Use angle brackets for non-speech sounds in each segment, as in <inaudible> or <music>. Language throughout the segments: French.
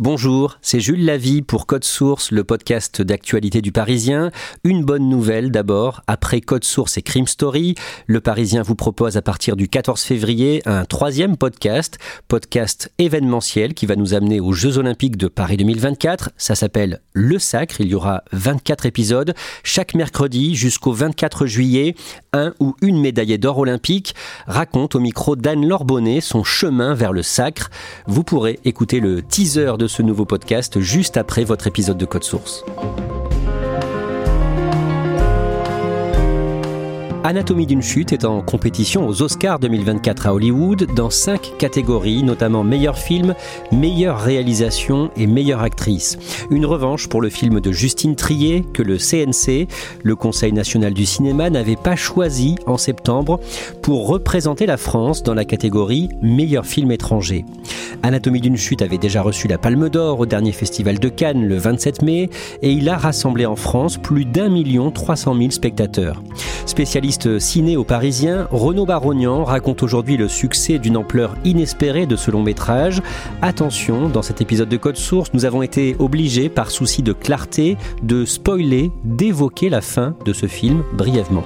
Bonjour, c'est Jules Lavie pour Code Source, le podcast d'actualité du Parisien. Une bonne nouvelle d'abord, après Code Source et Crime Story, le Parisien vous propose à partir du 14 février un troisième podcast, podcast événementiel qui va nous amener aux Jeux Olympiques de Paris 2024. Ça s'appelle Le Sacre, il y aura 24 épisodes chaque mercredi jusqu'au 24 juillet. Un ou une médaillée d'or olympique raconte au micro d'Anne-Laure Bonnet son chemin vers le sacre. Vous pourrez écouter le teaser de ce nouveau podcast juste après votre épisode de Code Source. Anatomie d'une chute est en compétition aux Oscars 2024 à Hollywood dans cinq catégories, notamment meilleur film, meilleure réalisation et meilleure actrice. Une revanche pour le film de Justine Trier que le CNC, le Conseil national du cinéma, n'avait pas choisi en septembre pour représenter la France dans la catégorie meilleur film étranger. Anatomie d'une chute avait déjà reçu la Palme d'Or au dernier festival de Cannes le 27 mai et il a rassemblé en France plus d'un million trois cent mille spectateurs. Spécialiste ciné au Parisien, Renaud Barognan raconte aujourd'hui le succès d'une ampleur inespérée de ce long métrage. Attention, dans cet épisode de Code Source, nous avons été obligés, par souci de clarté, de spoiler, d'évoquer la fin de ce film brièvement.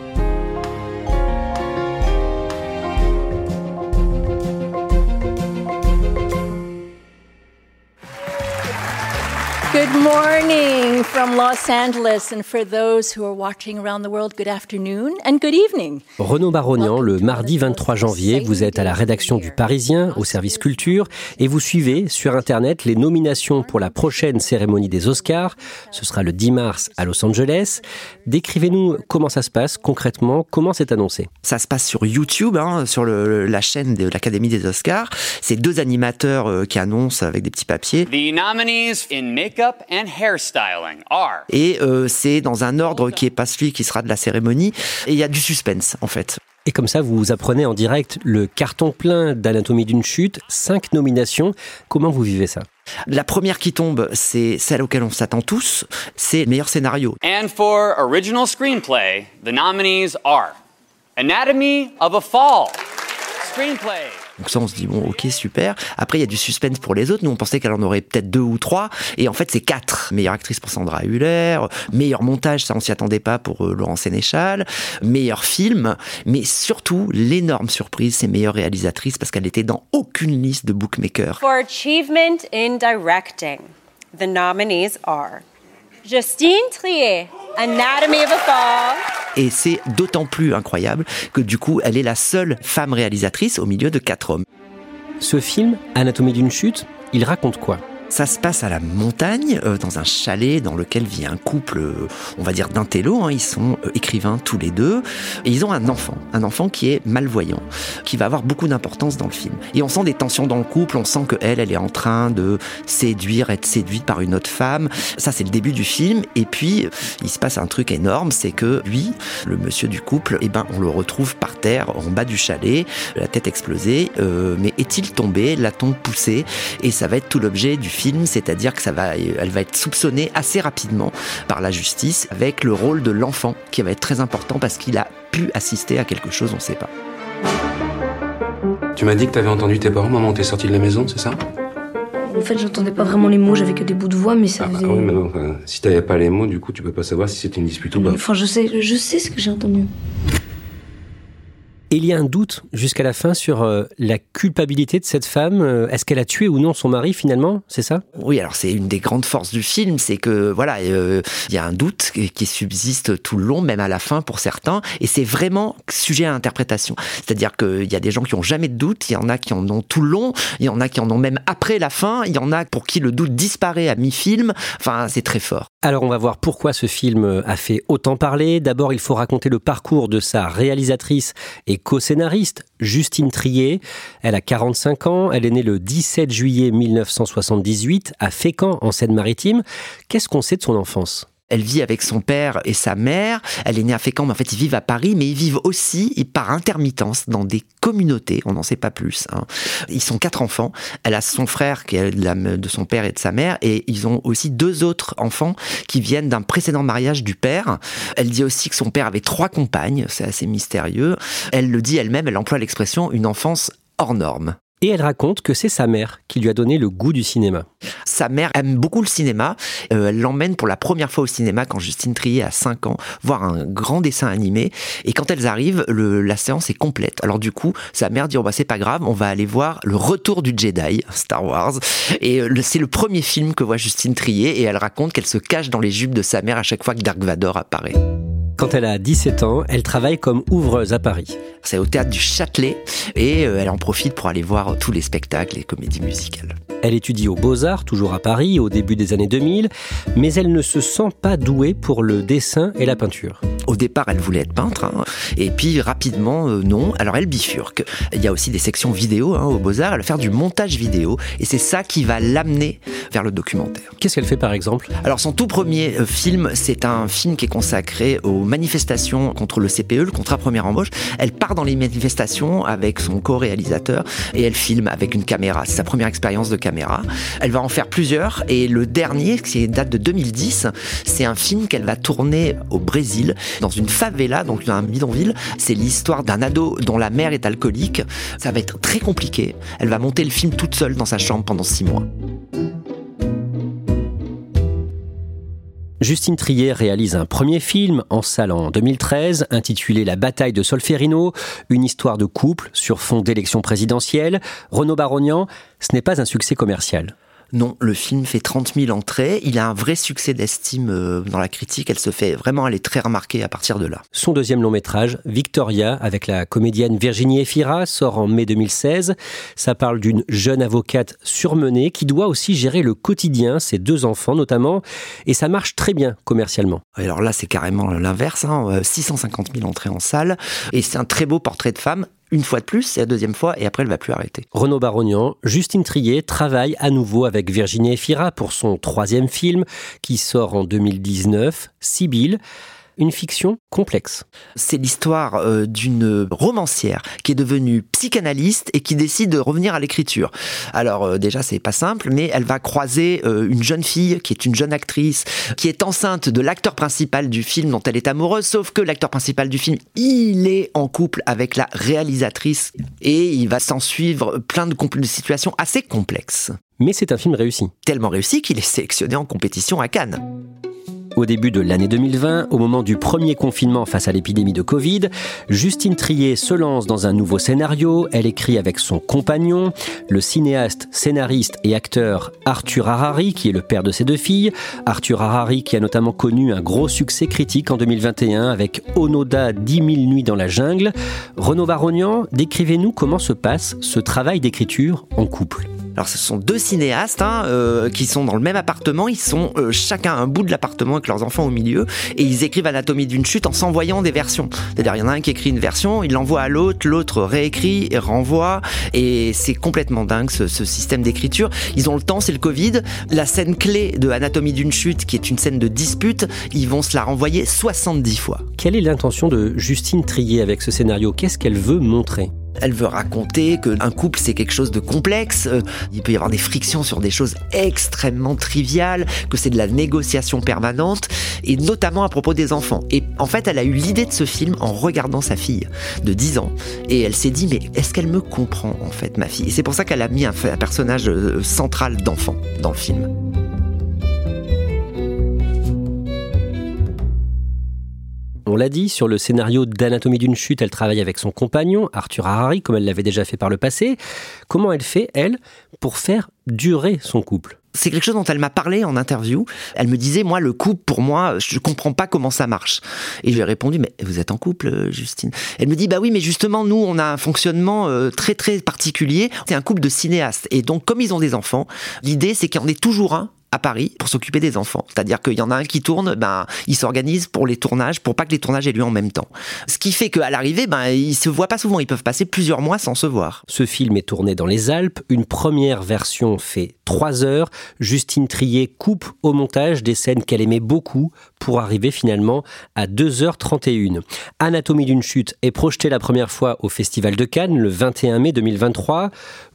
Good morning from Los Angeles, and for those who are watching around the world, good afternoon and good evening. Renaud Barognan, le mardi 23 janvier, vous êtes à la rédaction du Parisien, au service culture, et vous suivez sur Internet les nominations pour la prochaine cérémonie des Oscars. Ce sera le 10 mars à Los Angeles. Décrivez-nous comment ça se passe concrètement, comment c'est annoncé. Ça se passe sur YouTube, hein, sur le, la chaîne de l'Académie des Oscars. C'est deux animateurs euh, qui annoncent avec des petits papiers. The nominees in makeup and hairstyling are. Et euh, c'est dans un ordre qui est pas celui qui sera de la cérémonie. Et il y a du suspense, en fait. Et comme ça, vous apprenez en direct le carton plein d'Anatomie d'une chute, cinq nominations. Comment vous vivez ça? La première qui tombe, c'est celle auquel on s'attend tous, c'est meilleur scénario. And for original screenplay, the nominees are Anatomy of a Fall, screenplay. Donc ça, on se dit, bon, ok, super. Après, il y a du suspense pour les autres. Nous, on pensait qu'elle en aurait peut-être deux ou trois. Et en fait, c'est quatre. Meilleure actrice pour Sandra Hüller. Meilleur montage, ça, on s'y attendait pas pour euh, Laurent Sénéchal. Meilleur film. Mais surtout, l'énorme surprise, c'est meilleure réalisatrice parce qu'elle n'était dans aucune liste de bookmakers. For achievement in directing, the nominees are Justine Trier, Anatomy of a Fall. Et c'est d'autant plus incroyable que du coup, elle est la seule femme réalisatrice au milieu de quatre hommes. Ce film, Anatomie d'une chute, il raconte quoi? Ça se passe à la montagne, euh, dans un chalet dans lequel vit un couple, euh, on va dire d'intello. Hein, ils sont euh, écrivains tous les deux. Ils ont un enfant, un enfant qui est malvoyant, qui va avoir beaucoup d'importance dans le film. Et on sent des tensions dans le couple, on sent que elle, elle est en train de séduire, être séduite par une autre femme. Ça, c'est le début du film. Et puis, il se passe un truc énorme, c'est que lui, le monsieur du couple, eh ben, on le retrouve par terre, en bas du chalet, la tête explosée. Mais est-il tombé? L'a-t-on poussé? Et ça va être tout l'objet du film, c'est-à-dire que ça va, elle va être soupçonnée assez rapidement par la justice, avec le rôle de l'enfant qui va être très important parce qu'il a pu assister à quelque chose, on ne sait pas. Tu m'as dit que t'avais entendu tes parents, maman, t'es sorti de la maison, c'est ça? En fait, j'entendais pas vraiment les mots, j'avais que des bouts de voix, mais ça Ah bah faisait. oui, mais non, enfin, si t'avais pas les mots, du coup, tu peux pas savoir si c'était une dispute ou pas. Enfin, je sais, je sais ce que j'ai entendu. Et il y a un doute jusqu'à la fin sur euh, la culpabilité de cette femme. Euh, Est-ce qu'elle a tué ou non son mari finalement? C'est ça? Oui, alors c'est une des grandes forces du film, c'est que voilà, euh, il y a un doute qui qui subsiste tout le long, même à la fin pour certains, et c'est vraiment sujet à interprétation. C'est-à-dire qu'il y a des gens qui ont jamais de doute, il y en a qui en ont tout le long, il y en a qui en ont même après la fin, il y en a pour qui le doute disparaît à mi-film. Enfin, c'est très fort. Alors on va voir pourquoi ce film a fait autant parler. D'abord, il faut raconter le parcours de sa réalisatrice et co-scénariste, Justine Trier. Elle a 45 ans, elle est née le 17 juillet 1978 à Fécamp en Seine-Maritime. Qu'est-ce qu'on sait de son enfance? Elle vit avec son père et sa mère. Elle est née à Fécamp, mais en fait, ils vivent à Paris, mais ils vivent aussi, et par intermittence, dans des communautés. On n'en sait pas plus. hein. Ils sont quatre enfants. Elle a son frère qui est de, de son père et de sa mère, et ils ont aussi deux autres enfants qui viennent d'un précédent mariage du père. Elle dit aussi que son père avait trois compagnes. C'est assez mystérieux. Elle le dit elle-même. Elle emploie l'expression une enfance hors norme. Et elle raconte que c'est sa mère qui lui a donné le goût du cinéma. Sa mère aime beaucoup le cinéma. Euh, elle l'emmène pour la première fois au cinéma quand Justine Trier a 5 ans, voir un grand dessin animé. Et quand elles arrivent, la séance est complète. Alors du coup, sa mère dit, oh bah c'est pas grave, on va aller voir le retour du Jedi, <laughs> Star Wars. Et euh, c'est le premier film que voit Justine Trier et elle raconte qu'elle se cache dans les jupes de sa mère à chaque fois que Dark Vador apparaît. Quand elle a 17 ans, elle travaille comme ouvreuse à Paris. C'est au théâtre du Châtelet et euh, elle en profite pour aller voir tous les spectacles et comédies musicales. Elle étudie aux Beaux-Arts, toujours à Paris, au début des années 2000, mais elle ne se sent pas douée pour le dessin et la peinture. Au départ, elle voulait être peintre, hein, et puis rapidement, euh, non. Alors elle bifurque. Il y a aussi des sections vidéo hein, aux Beaux-Arts. Elle va faire du montage vidéo, et c'est ça qui va l'amener vers le documentaire. Qu'est-ce qu'elle fait par exemple? Alors son tout premier euh, film, c'est un film qui est consacré aux manifestations contre le CPE, le contrat première embauche. Elle part dans les manifestations avec son co-réalisateur et elle filme avec une caméra. C'est sa première expérience de caméra. Elle va en faire plusieurs et le dernier, qui date de 2010, c'est un film qu'elle va tourner au Brésil, dans une favela, donc un bidonville. C'est l'histoire d'un ado dont la mère est alcoolique. Ça va être très compliqué. Elle va monter le film toute seule dans sa chambre pendant six mois. Justine Trier réalise un premier film en salle en 2013 intitulé La bataille de Solferino, une histoire de couple sur fond d'élection présidentielle. Renaud Barognan, ce n'est pas un succès commercial. Non, le film fait 30 000 entrées. Il a un vrai succès d'estime euh, dans la critique. Elle se fait vraiment, elle est très remarquée à partir de là. Son deuxième long métrage, Victoria, avec la comédienne Virginie Efira, sort en mai 2016. Ça parle d'une jeune avocate surmenée qui doit aussi gérer le quotidien, ses deux enfants notamment, et ça marche très bien commercialement. Alors là, c'est carrément l'inverse. Hein. Euh, 650 000 entrées en salle. Et c'est un très beau portrait de femme. Une fois de plus, c'est la deuxième fois, et après, elle va plus arrêter. Renaud Barognan, Justine Trier travaille à nouveau avec Virginie Efira pour son troisième film qui sort en 2019, Sibylle. Une fiction complexe. C'est l'histoire euh, d'une romancière qui est devenue psychanalyste et qui décide de revenir à l'écriture. Alors euh, déjà c'est pas simple, mais elle va croiser euh, une jeune fille qui est une jeune actrice qui est enceinte de l'acteur principal du film dont elle est amoureuse. Sauf que l'acteur principal du film, il est en couple avec la réalisatrice et il va s'en suivre plein de, situations assez complexes. Mais c'est un film réussi. Tellement réussi qu'il est sélectionné en compétition à Cannes. Au début de l'année 2020, au moment du premier confinement face à l'épidémie de Covid, Justine Trier se lance dans un nouveau scénario. Elle écrit avec son compagnon, le cinéaste, scénariste et acteur Arthur Harari, qui est le père de ses deux filles. Arthur Harari qui a notamment connu un gros succès critique en 2021 avec Onoda 10 000 nuits dans la jungle. Renaud Barognan, décrivez-nous comment se passe ce travail d'écriture en couple. Alors ce sont deux cinéastes hein, euh, qui sont dans le même appartement, ils sont euh, chacun un bout de l'appartement avec leurs enfants au milieu et ils écrivent Anatomie d'une chute en s'envoyant des versions. C'est-à-dire il y en a un qui écrit une version, il l'envoie à l'autre, l'autre réécrit et renvoie et c'est complètement dingue ce, ce système d'écriture. Ils ont le temps, c'est le Covid. La scène clé de Anatomie d'une chute qui est une scène de dispute, ils vont se la renvoyer 70 fois. Quelle est l'intention de Justine Trier avec ce scénario? Qu'est-ce qu'elle veut montrer? Elle veut raconter qu'un couple c'est quelque chose de complexe, euh, il peut y avoir des frictions sur des choses extrêmement triviales, que c'est de la négociation permanente, et notamment à propos des enfants. Et en fait, elle a eu l'idée de ce film en regardant sa fille de 10 ans, et elle s'est dit, mais est-ce qu'elle me comprend en fait, ma fille? Et c'est pour ça qu'elle a mis un, un personnage euh, central d'enfant dans le film. On l'a dit, sur le scénario d'Anatomie d'une chute, elle travaille avec son compagnon, Arthur Harari, comme elle l'avait déjà fait par le passé. Comment elle fait, elle, pour faire durer son couple? C'est quelque chose dont elle m'a parlé en interview. Elle me disait, moi, le couple, pour moi, je comprends pas comment ça marche. Et je lui ai répondu, mais vous êtes en couple, Justine Elle me dit, bah oui, mais justement, nous, on a un fonctionnement euh, très, très particulier. C'est un couple de cinéastes. Et donc, comme ils ont des enfants, l'idée, c'est qu'il y en ait toujours un à Paris pour s'occuper des enfants. C'est-à-dire qu'il y en a un qui tourne, ben, il s'organise pour les tournages, pour pas que les tournages aient lieu en même temps. Ce qui fait qu'à l'arrivée, ben, ils se voient pas souvent. Ils peuvent passer plusieurs mois sans se voir. Ce film est tourné dans les Alpes. Une première version fait 3 heures. Justine Trier coupe au montage des scènes qu'elle aimait beaucoup pour arriver finalement à 2h31. Anatomie d'une chute est projetée la première fois au Festival de Cannes le 21 mai 2023.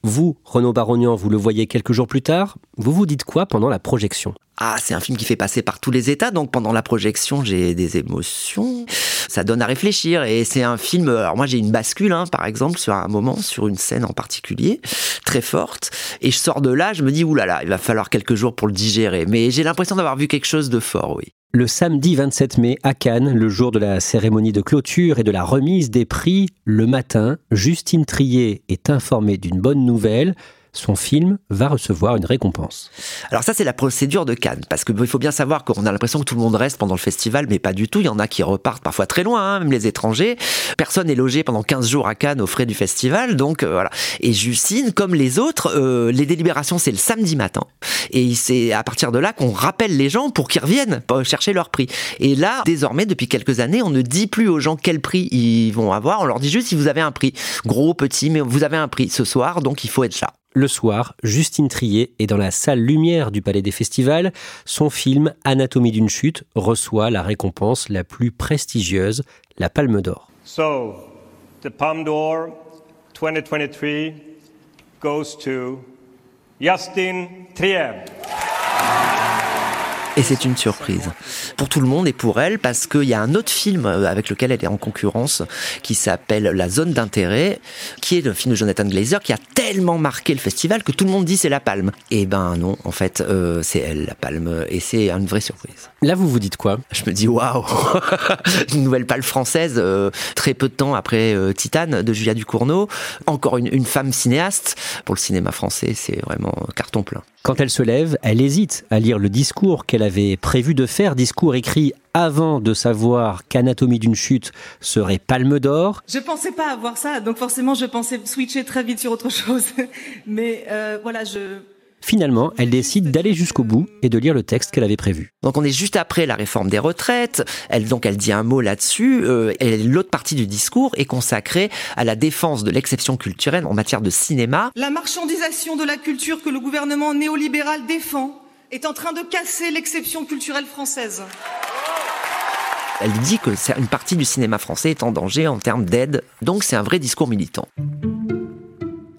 Vous, Renaud Barognan, vous le voyez quelques jours plus tard. Vous vous dites quoi pendant la projection? Ah, c'est un film qui fait passer par tous les états, donc pendant la projection, j'ai des émotions. Ça donne à réfléchir et c'est un film. Alors moi, j'ai une bascule, hein, par exemple, sur un moment, sur une scène en particulier, très forte, et je sors de là, je me dis oulala, il va falloir quelques jours pour le digérer. Mais j'ai l'impression d'avoir vu quelque chose de fort, oui. Le samedi 27 mai à Cannes, le jour de la cérémonie de clôture et de la remise des prix, le matin, Justine Trier est informée d'une bonne nouvelle son film va recevoir une récompense. Alors ça, c'est la procédure de Cannes, parce qu'il faut bien savoir qu'on a l'impression que tout le monde reste pendant le festival, mais pas du tout. Il y en a qui repartent parfois très loin, hein, même les étrangers. Personne n'est logé pendant 15 jours à Cannes aux frais du festival, donc euh, voilà. Et Justine, comme les autres, euh, les délibérations, c'est le samedi matin. Et c'est à partir de là qu'on rappelle les gens pour qu'ils reviennent chercher leur prix. Et là, désormais, depuis quelques années, on ne dit plus aux gens quel prix ils vont avoir, on leur dit juste si vous avez un prix. Gros, petit, mais vous avez un prix ce soir, donc il faut être là. Le soir, Justine Trier est dans la salle lumière du Palais des Festivals. Son film Anatomie d'une chute reçoit la récompense la plus prestigieuse, la Palme d'Or. So, the Palme d'Or 2023 goes to Justine Trier. Et c'est une surprise pour tout le monde et pour elle parce qu'il y a un autre film euh, avec lequel elle est en concurrence qui s'appelle La zone d'intérêt, qui est le film de Jonathan Glazer qui a tellement marqué le festival que tout le monde dit c'est la palme. Et ben non, en fait, euh, c'est elle la palme et c'est une vraie surprise. Là, vous vous dites quoi? Je me dis waouh, <laughs> une nouvelle palme française euh, très peu de temps après Titane de Julia Ducournau, encore une, une femme cinéaste pour le cinéma français, c'est vraiment carton plein. Quand elle se lève, elle hésite à lire le discours qu'elle avait prévu de faire, discours écrit avant de savoir qu'Anatomie d'une chute serait palme d'or. Je pensais pas avoir ça, donc forcément je pensais switcher très vite sur autre chose. <laughs> Mais euh, voilà, je Finalement, elle décide d'aller jusqu'au bout et de lire le texte qu'elle avait prévu. Donc on est juste après la réforme des retraites. Elle donc elle dit un mot là-dessus. Euh, et l'autre partie du discours est consacrée à la défense de l'exception culturelle en matière de cinéma. La marchandisation de la culture que le gouvernement néolibéral défend est en train de casser l'exception culturelle française. Elle dit que une partie du cinéma français est en danger en termes d'aide. Donc c'est un vrai discours militant.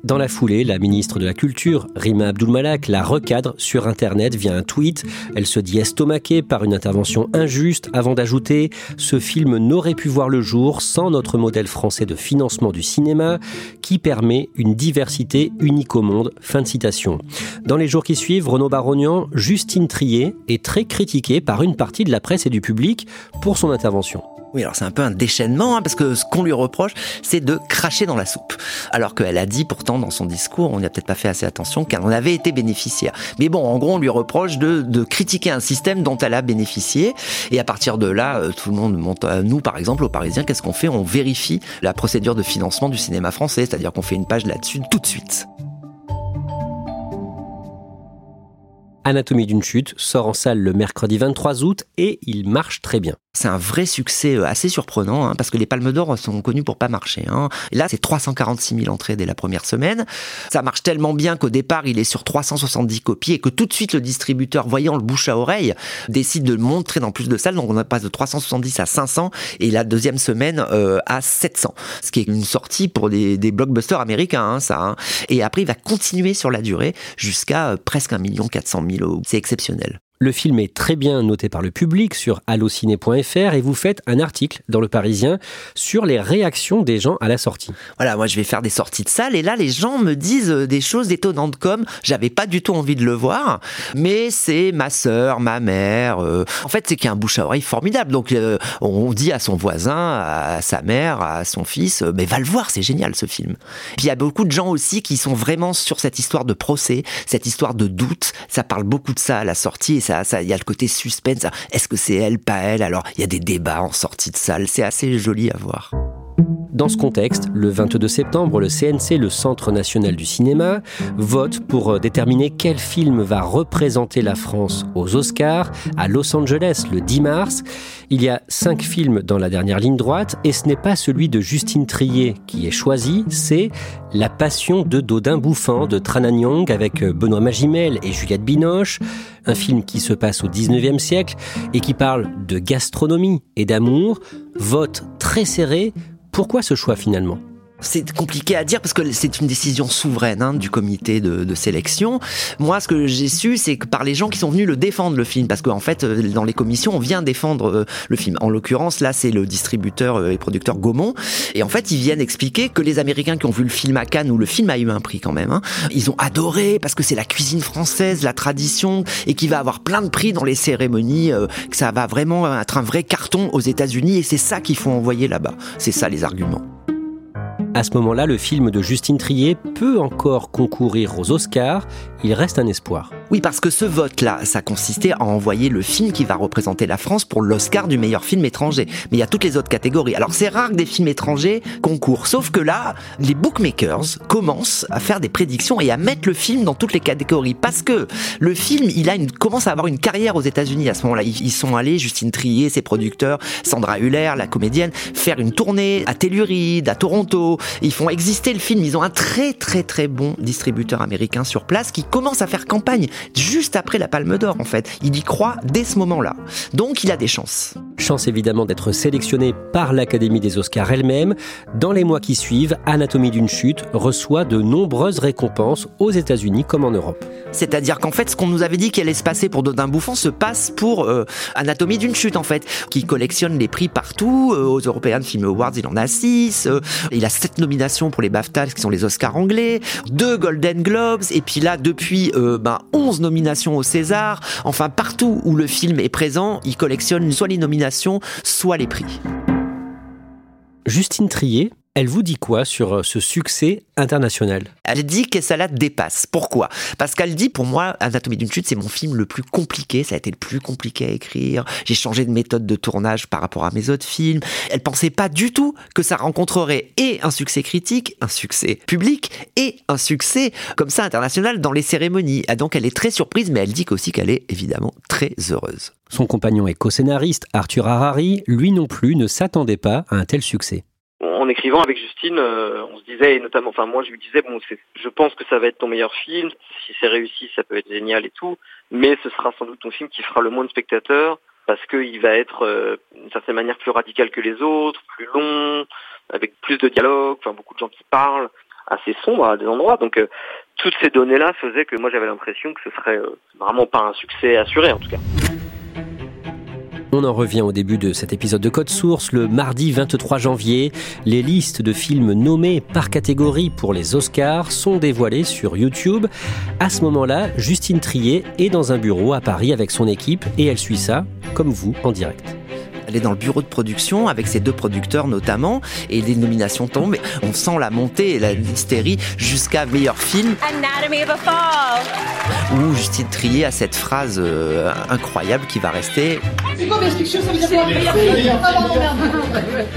Dans la foulée, la ministre de la Culture, Rima Abdulmalak, la recadre sur Internet via un tweet. Elle se dit estomaquée par une intervention injuste avant d'ajouter Ce film n'aurait pu voir le jour sans notre modèle français de financement du cinéma qui permet une diversité unique au monde. Fin de citation. Dans les jours qui suivent, Renaud Barognan, Justine Trier est très critiquée par une partie de la presse et du public pour son intervention. Oui, alors c'est un peu un déchaînement, hein, parce que ce qu'on lui reproche, c'est de cracher dans la soupe. Alors qu'elle a dit pourtant dans son discours, on n'y a peut-être pas fait assez attention, qu'elle en avait été bénéficiaire. Mais bon, en gros, on lui reproche de, critiquer un système dont elle a bénéficié. Et à partir de là, euh, tout le monde monte nous, par exemple, aux Parisiens, qu'est-ce qu'on fait? On vérifie la procédure de financement du cinéma français, c'est-à-dire qu'on fait une page là-dessus tout de suite. Anatomie d'une chute sort en salle le mercredi 23 août et il marche très bien. C'est un vrai succès euh, assez surprenant hein, parce que les Palmes d'Or sont connus pour pas marcher. Hein. Là, c'est 346 000 entrées dès la première semaine. Ça marche tellement bien qu'au départ, il est sur 370 copies et que tout de suite, le distributeur, voyant le bouche à oreille, décide de le montrer dans plus de salles. Donc, on passe de 370 à 500 et la deuxième semaine euh, à 700. Ce qui est une sortie pour des, blockbusters américains, hein, ça. Et après, il va continuer sur la durée jusqu'à euh, presque 1 400 000. C'est exceptionnel. Le film est très bien noté par le public sur allociné.fr et vous faites un article dans Le Parisien sur les réactions des gens à la sortie. Voilà, moi je vais faire des sorties de salle et là les gens me disent euh, des choses étonnantes comme j'avais pas du tout envie de le voir, mais c'est ma sœur, ma mère. euh, En fait, c'est qu'il y a un bouche à oreille formidable. Donc euh, on dit à son voisin, à sa mère, à son fils, mais va le voir, c'est génial ce film. Puis il y a beaucoup de gens aussi qui sont vraiment sur cette histoire de procès, cette histoire de doute. Ça parle beaucoup de ça à la sortie et ça, il y a le côté suspense. Est-ce que c'est elle, pas elle? Alors il y a des débats en sortie de salle. C'est assez joli à voir. Dans ce contexte, le 22 septembre, le CNC, le Centre national du cinéma, vote pour euh, déterminer quel film va représenter la France aux Oscars à Los Angeles le 10 mars. Il y a cinq films dans la dernière ligne droite et ce n'est pas celui de Justine Trier qui est choisi, c'est La Passion de Dodin Bouffant de Tran Young avec euh, Benoît Magimel et Juliette Binoche, un film qui se passe au 19e siècle et qui parle de gastronomie et d'amour. Vote très serré. Pourquoi ce choix finalement? C'est compliqué à dire parce que c'est une décision souveraine hein, du comité de, de, sélection. Moi, ce que j'ai su, c'est que par les gens qui sont venus le défendre le film, parce qu'en fait, dans les commissions, on vient défendre euh, le film. En l'occurrence, là, c'est le distributeur euh, et producteur Gaumont, et en fait, ils viennent expliquer que les Américains qui ont vu le film à Cannes, où le film a eu un prix quand même, hein, ils ont adoré parce que c'est la cuisine française, la tradition, et qui va avoir plein de prix dans les cérémonies, euh, que ça va vraiment être un vrai carton aux États-Unis, et c'est ça qu'il faut envoyer là-bas. C'est ça les arguments. À ce moment-là, le film de Justine Trier peut encore concourir aux Oscars. Il reste un espoir. Oui, parce que ce vote-là, ça consistait à envoyer le film qui va représenter la France pour l'Oscar du meilleur film étranger. Mais il y a toutes les autres catégories. Alors c'est rare que des films étrangers concourent. Sauf que là, les bookmakers commencent à faire des prédictions et à mettre le film dans toutes les catégories. Parce que le film, il a une, commence à avoir une carrière aux États-Unis à ce moment-là. Ils, sont allés, Justine Trier, ses producteurs, Sandra Huller, la comédienne, faire une tournée à Telluride, à Toronto. Ils font exister le film. Ils ont un très très très bon distributeur américain sur place qui commence à faire campagne juste après la Palme d'Or en fait. Il y croit dès ce moment-là. Donc il a des chances. Chance évidemment d'être sélectionné par l'Académie des Oscars elle-même. Dans les mois qui suivent, Anatomie d'une chute reçoit de nombreuses récompenses aux États-Unis comme en Europe. C'est-à-dire qu'en fait, ce qu'on nous avait dit qu'elle allait se passer pour Dodin Bouffant se passe pour euh, Anatomie d'une chute en fait, qui collectionne les prix partout. Euh, aux European Film Awards, il en a six. Euh, il a sept nominations pour les BAFTA, qui sont les Oscars anglais, deux Golden Globes, et puis là, depuis ben, 11 nominations au César. Enfin, partout où le film est présent, il collectionne soit les nominations, soit les prix. Justine Trier, elle vous dit quoi sur ce succès international? Elle dit que ça la dépasse. Pourquoi? Parce qu'elle dit, pour moi, Anatomie d'une chute, c'est mon film le plus compliqué. Ça a été le plus compliqué à écrire. J'ai changé de méthode de tournage par rapport à mes autres films. Elle pensait pas du tout que ça rencontrerait et un succès critique, un succès public et un succès comme ça international dans les cérémonies. Et donc elle est très surprise, mais elle dit aussi qu'elle est évidemment très heureuse. Son compagnon et co-scénariste, Arthur Harari, lui non plus ne s'attendait pas à un tel succès en écrivant avec Justine, euh, on se disait, et notamment, enfin moi je lui disais, bon, je pense que ça va être ton meilleur film, si c'est réussi, ça peut être génial et tout, mais ce sera sans doute ton film qui fera le moins de spectateurs, parce qu'il va être euh, d'une certaine manière plus radical que les autres, plus long, avec plus de dialogue, enfin beaucoup de gens qui parlent, assez sombre à des endroits, donc euh, toutes ces données-là faisaient que moi j'avais l'impression que ce serait vraiment pas un succès assuré en tout cas. On en revient au début de cet épisode de Code Source. Le mardi 23 janvier, les listes de films nommés par catégorie pour les Oscars sont dévoilées sur YouTube. À ce moment-là, Justine Trier est dans un bureau à Paris avec son équipe et elle suit ça, comme vous, en direct. Elle est dans le bureau de production avec ses deux producteurs notamment et les nominations tombent. On sent la montée et la hystérie jusqu'à meilleur film. Anatomy of a Fall. Où Justine Trier a cette phrase euh, incroyable qui va rester. <laughs>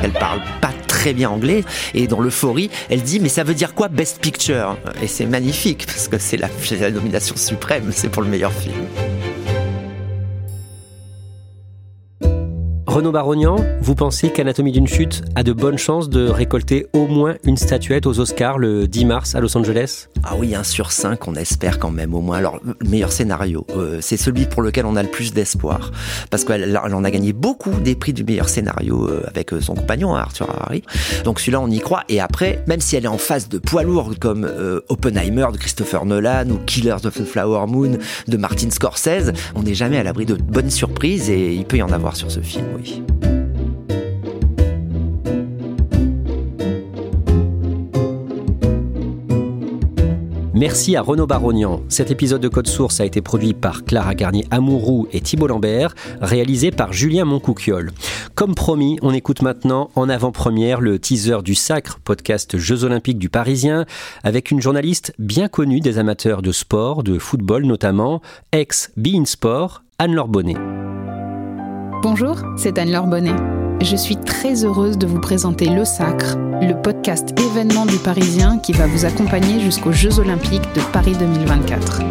Elle parle pas très bien anglais et dans l'euphorie, elle dit mais ça veut dire quoi Best Picture? Et c'est magnifique parce que c'est la, la nomination suprême, c'est pour le meilleur film. Renaud Barognan, vous pensez qu'Anatomie d'une chute a de bonnes chances de récolter au moins une statuette aux Oscars le 10 mars à Los Angeles? Ah oui, un sur cinq, on espère quand même au moins. Alors, le meilleur scénario, euh, c'est celui pour lequel on a le plus d'espoir. Parce qu'elle en a gagné beaucoup des prix du meilleur scénario euh, avec euh, son compagnon, hein, Arthur Harari. Donc celui-là, on y croit. Et après, même si elle est en face de poids lourds comme Oppenheimer de Christopher Nolan ou Killers of the Flower Moon de Martin Scorsese, on n'est jamais à l'abri de bonnes surprises et il peut y en avoir sur ce film. Merci à Renaud Barognan. Cet épisode de Code Source a été produit par Clara Garnier-Amouroux et Thibault Lambert, réalisé par Julien Moncouquiole. Comme promis, on écoute maintenant en avant-première le teaser du Sacre, podcast Jeux Olympiques du Parisien, avec une journaliste bien connue des amateurs de sport, de football notamment, ex-Bein Sport, Anne-Laure. Bonjour, c'est Anne-Laure Bonnet. Je suis très heureuse de vous présenter Le Sacre, le podcast événement du Parisien qui va vous accompagner jusqu'aux Jeux Olympiques de Paris 2024.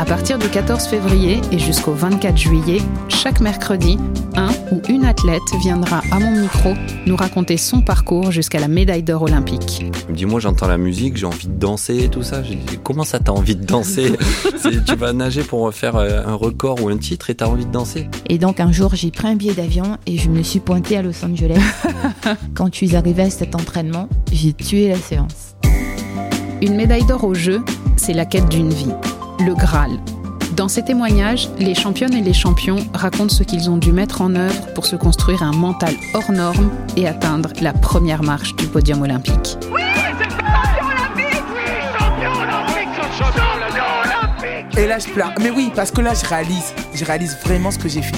À partir du 14 février et jusqu'au 24 juillet, chaque mercredi, un ou une athlète viendra à mon micro nous raconter son parcours jusqu'à la médaille d'or olympique. Dis-moi, j'entends la musique, j'ai envie de danser et tout ça. comment ça t'as envie de danser <laughs> Tu vas nager pour faire euh, un record ou un titre et t'as envie de danser Et donc un jour, j'ai pris un billet d'avion et je me suis pointée à Los Angeles. <laughs> Quand je suis arrivée à cet entraînement, j'ai tué la séance. Une médaille d'or au jeu, c'est la quête d'une vie le Graal. Dans ces témoignages, les championnes et les champions racontent ce qu'ils ont dû mettre en œuvre pour se construire un mental hors norme et atteindre la première marche du podium olympique. Oui, Et là, je pleure. Mais oui, parce que là, je réalise. Je réalise vraiment ce que j'ai fait.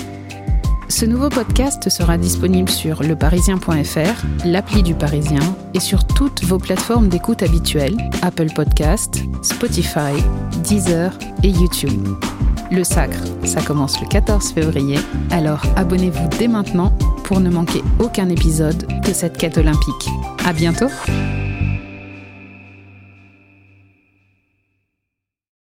Ce nouveau podcast sera disponible sur leparisien.fr, l'appli du Parisien et sur toutes vos plateformes d'écoute habituelles, Apple Podcast, Spotify, Deezer et YouTube. Le Sacre, ça commence le 14 février, alors abonnez-vous dès maintenant pour ne manquer aucun épisode de cette quête olympique. À bientôt!